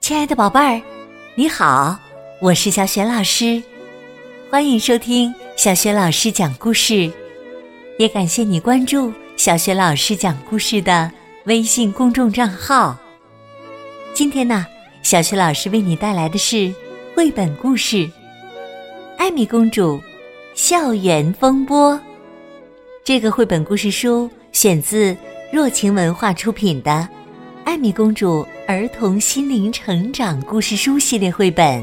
亲爱的宝贝儿，你好，我是小雪老师，欢迎收听小雪老师讲故事，也感谢你关注小雪老师讲故事的微信公众账号。今天呢，小雪老师为你带来的是绘本故事《艾米公主校园风波》。这个绘本故事书选自若晴文化出品的《艾米公主》。儿童心灵成长故事书系列绘本。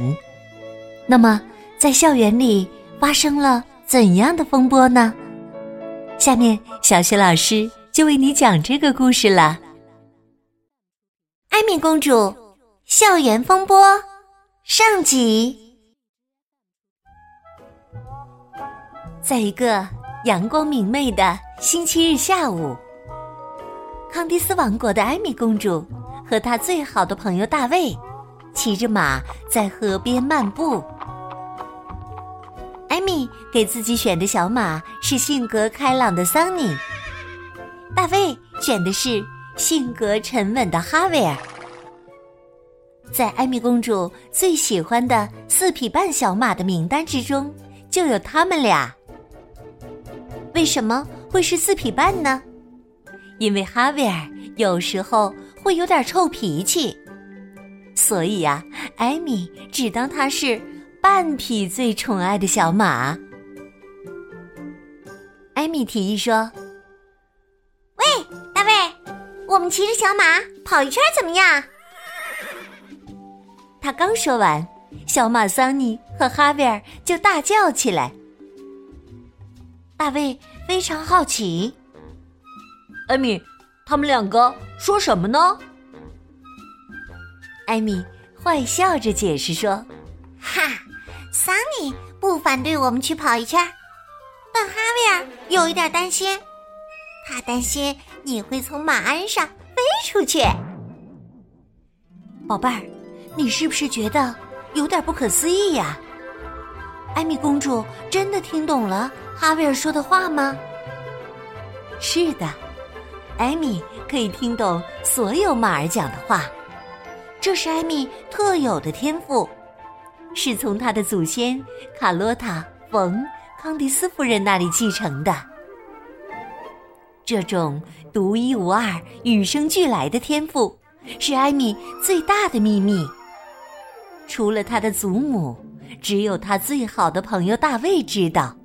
那么，在校园里发生了怎样的风波呢？下面，小雪老师就为你讲这个故事了。艾米公主校园风波上集。在一个阳光明媚的星期日下午，康蒂斯王国的艾米公主。和他最好的朋友大卫，骑着马在河边漫步。艾米给自己选的小马是性格开朗的桑尼，大卫选的是性格沉稳的哈维尔。在艾米公主最喜欢的四匹半小马的名单之中，就有他们俩。为什么会是四匹半呢？因为哈维尔有时候。会有点臭脾气，所以呀，艾米只当他是半匹最宠爱的小马。艾米提议说：“喂，大卫，我们骑着小马跑一圈怎么样？”他刚说完，小马桑尼和哈维尔就大叫起来。大卫非常好奇，艾米。他们两个说什么呢？艾米坏笑着解释说：“哈，桑尼不反对我们去跑一圈，但哈维尔有一点担心，他担心你会从马鞍上飞出去。”宝贝儿，你是不是觉得有点不可思议呀？艾米公主真的听懂了哈维尔说的话吗？是的。艾米可以听懂所有马儿讲的话，这是艾米特有的天赋，是从他的祖先卡洛塔·冯·康迪斯夫人那里继承的。这种独一无二、与生俱来的天赋，是艾米最大的秘密。除了他的祖母，只有他最好的朋友大卫知道。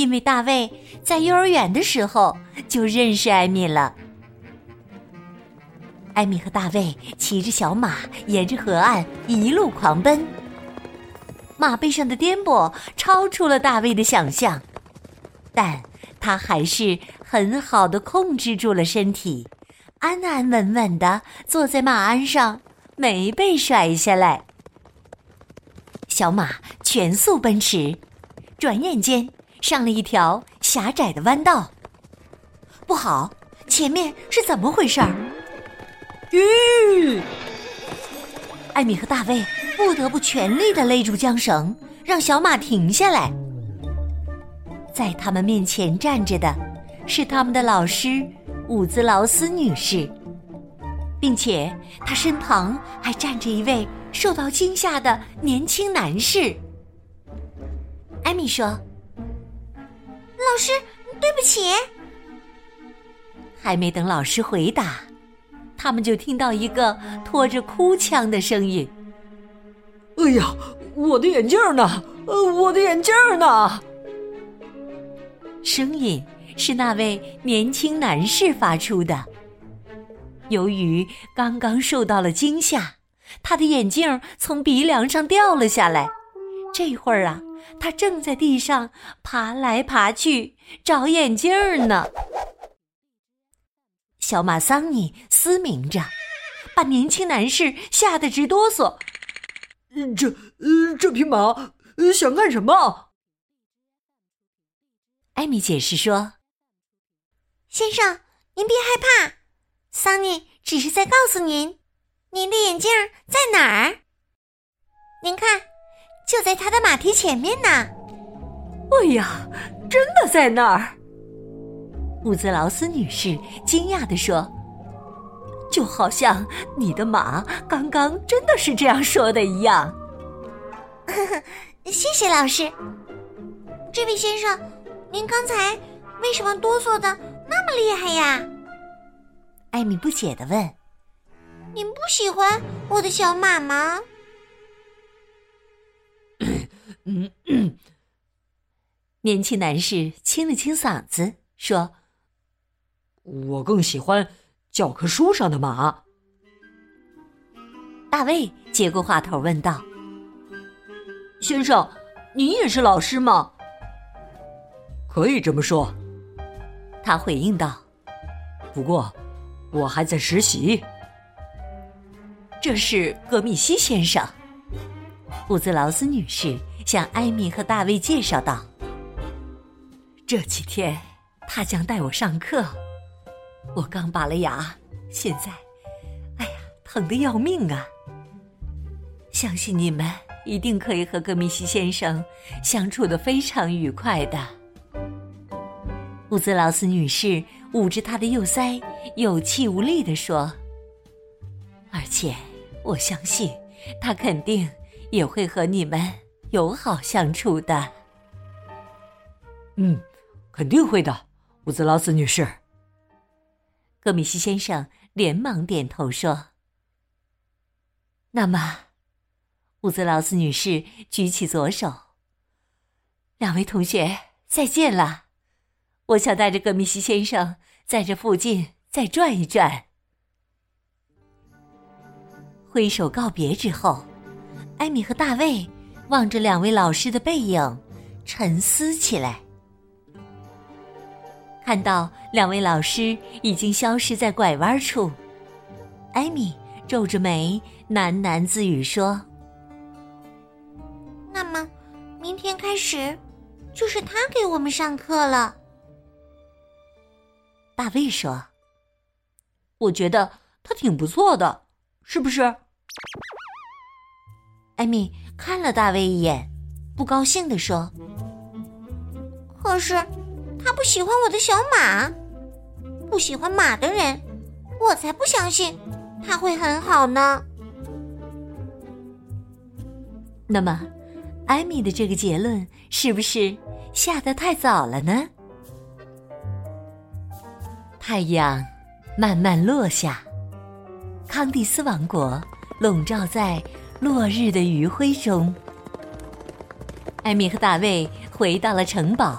因为大卫在幼儿园的时候就认识艾米了。艾米和大卫骑着小马沿着河岸一路狂奔，马背上的颠簸超出了大卫的想象，但他还是很好的控制住了身体，安安稳稳的坐在马鞍上，没被甩下来。小马全速奔驰，转眼间。上了一条狭窄的弯道，不好，前面是怎么回事儿？吁！艾米和大卫不得不全力的勒住缰绳，让小马停下来。在他们面前站着的是他们的老师伍兹劳斯女士，并且她身旁还站着一位受到惊吓的年轻男士。艾米说。老师，对不起。还没等老师回答，他们就听到一个拖着哭腔的声音：“哎呀，我的眼镜呢？呃，我的眼镜呢？”声音是那位年轻男士发出的。由于刚刚受到了惊吓，他的眼镜从鼻梁上掉了下来。这会儿啊。他正在地上爬来爬去找眼镜呢。小马桑尼嘶鸣着，把年轻男士吓得直哆嗦。这……这匹马想干什么？艾米解释说：“先生，您别害怕，桑尼只是在告诉您，您的眼镜在哪儿。您看。”就在他的马蹄前面呢！哎呀，真的在那儿！伍兹劳斯女士惊讶地说：“就好像你的马刚刚真的是这样说的一样。呵 呵谢谢老师。这位先生，您刚才为什么哆嗦的那么厉害呀？艾米不解的问：“您不喜欢我的小马吗？”嗯嗯。年轻男士清了清嗓子说：“我更喜欢教科书上的马。”大卫接过话头问道：“先生，您也是老师吗？”“可以这么说。”他回应道。“不过，我还在实习。”这是格密西先生，布兹劳斯女士向艾米和大卫介绍道。这几天，他将带我上课。我刚拔了牙，现在，哎呀，疼得要命啊！相信你们一定可以和格米西先生相处的非常愉快的。乌兹劳斯女士捂着她的右腮，有气无力地说：“而且，我相信他肯定也会和你们友好相处的。”嗯。肯定会的，乌兹劳斯女士。戈米西先生连忙点头说：“那么，乌兹劳斯女士举起左手。两位同学再见了，我想带着戈米西先生在这附近再转一转。”挥手告别之后，艾米和大卫望着两位老师的背影，沉思起来。看到两位老师已经消失在拐弯处，艾米皱着眉喃喃自语说：“那么，明天开始就是他给我们上课了。”大卫说：“我觉得他挺不错的，是不是？”艾米看了大卫一眼，不高兴地说：“可是。”他不喜欢我的小马，不喜欢马的人，我才不相信他会很好呢。那么，艾米的这个结论是不是下得太早了呢？太阳慢慢落下，康蒂斯王国笼罩在落日的余晖中。艾米和大卫回到了城堡。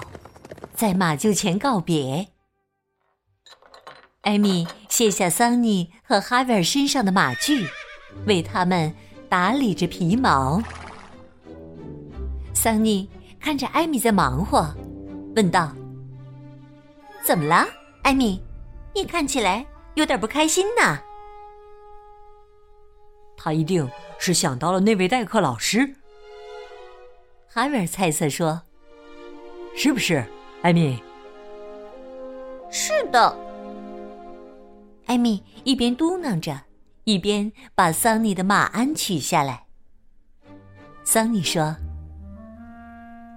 在马厩前告别，艾米卸下桑尼和哈维尔身上的马具，为他们打理着皮毛。桑尼看着艾米在忙活，问道：“怎么了，艾米？你看起来有点不开心呢。”他一定是想到了那位代课老师。哈维尔猜测说：“是不是？”艾米，是的。艾米一边嘟囔着，一边把桑尼的马鞍取下来。桑尼说：“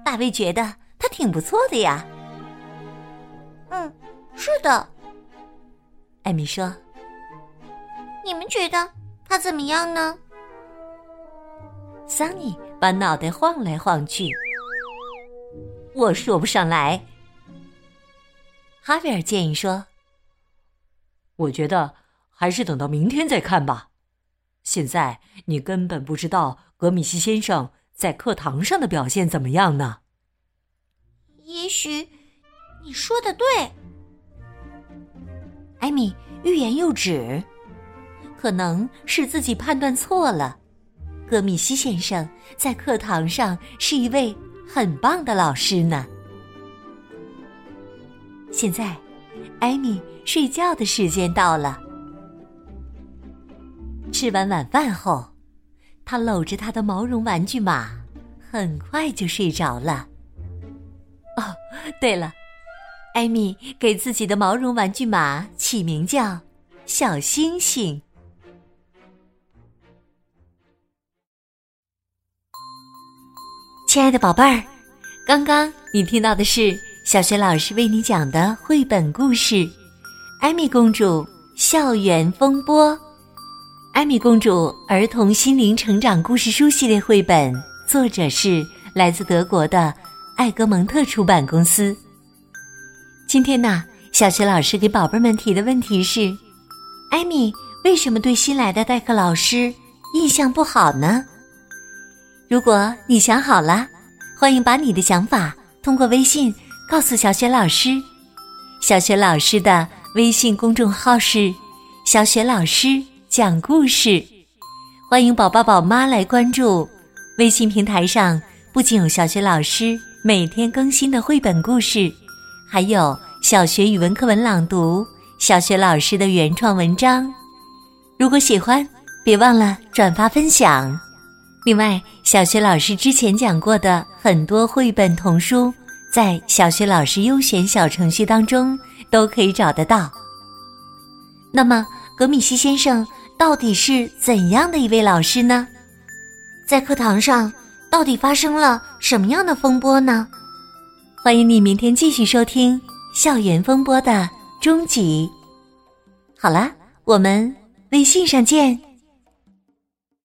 大卫觉得他挺不错的呀。”“嗯，是的。”艾米说。“你们觉得他怎么样呢？”桑尼把脑袋晃来晃去。我说不上来。哈维尔建议说：“我觉得还是等到明天再看吧。现在你根本不知道格米西先生在课堂上的表现怎么样呢。”也许你说的对，艾米欲言又止，可能是自己判断错了。戈米西先生在课堂上是一位很棒的老师呢。现在，艾米睡觉的时间到了。吃完晚饭后，他搂着他的毛绒玩具马，很快就睡着了。哦，对了，艾米给自己的毛绒玩具马起名叫“小星星”。亲爱的宝贝儿，刚刚你听到的是。小学老师为你讲的绘本故事《艾米公主校园风波》《艾米公主儿童心灵成长故事书》系列绘本，作者是来自德国的艾格蒙特出版公司。今天呢，小学老师给宝贝们提的问题是：艾米为什么对新来的代课老师印象不好呢？如果你想好了，欢迎把你的想法通过微信告诉小雪老师。小雪老师的微信公众号是“小雪老师讲故事”，欢迎宝宝宝妈来关注。微信平台上不仅有小雪老师每天更新的绘本故事，还有小学语文课文朗读、小学老师的原创文章。如果喜欢，别忘了转发分享。另外，小学老师之前讲过的很多绘本童书，在小学老师优选小程序当中都可以找得到。那么，格米西先生到底是怎样的一位老师呢？在课堂上到底发生了什么样的风波呢？欢迎你明天继续收听《校园风波》的终集。好了，我们微信上见。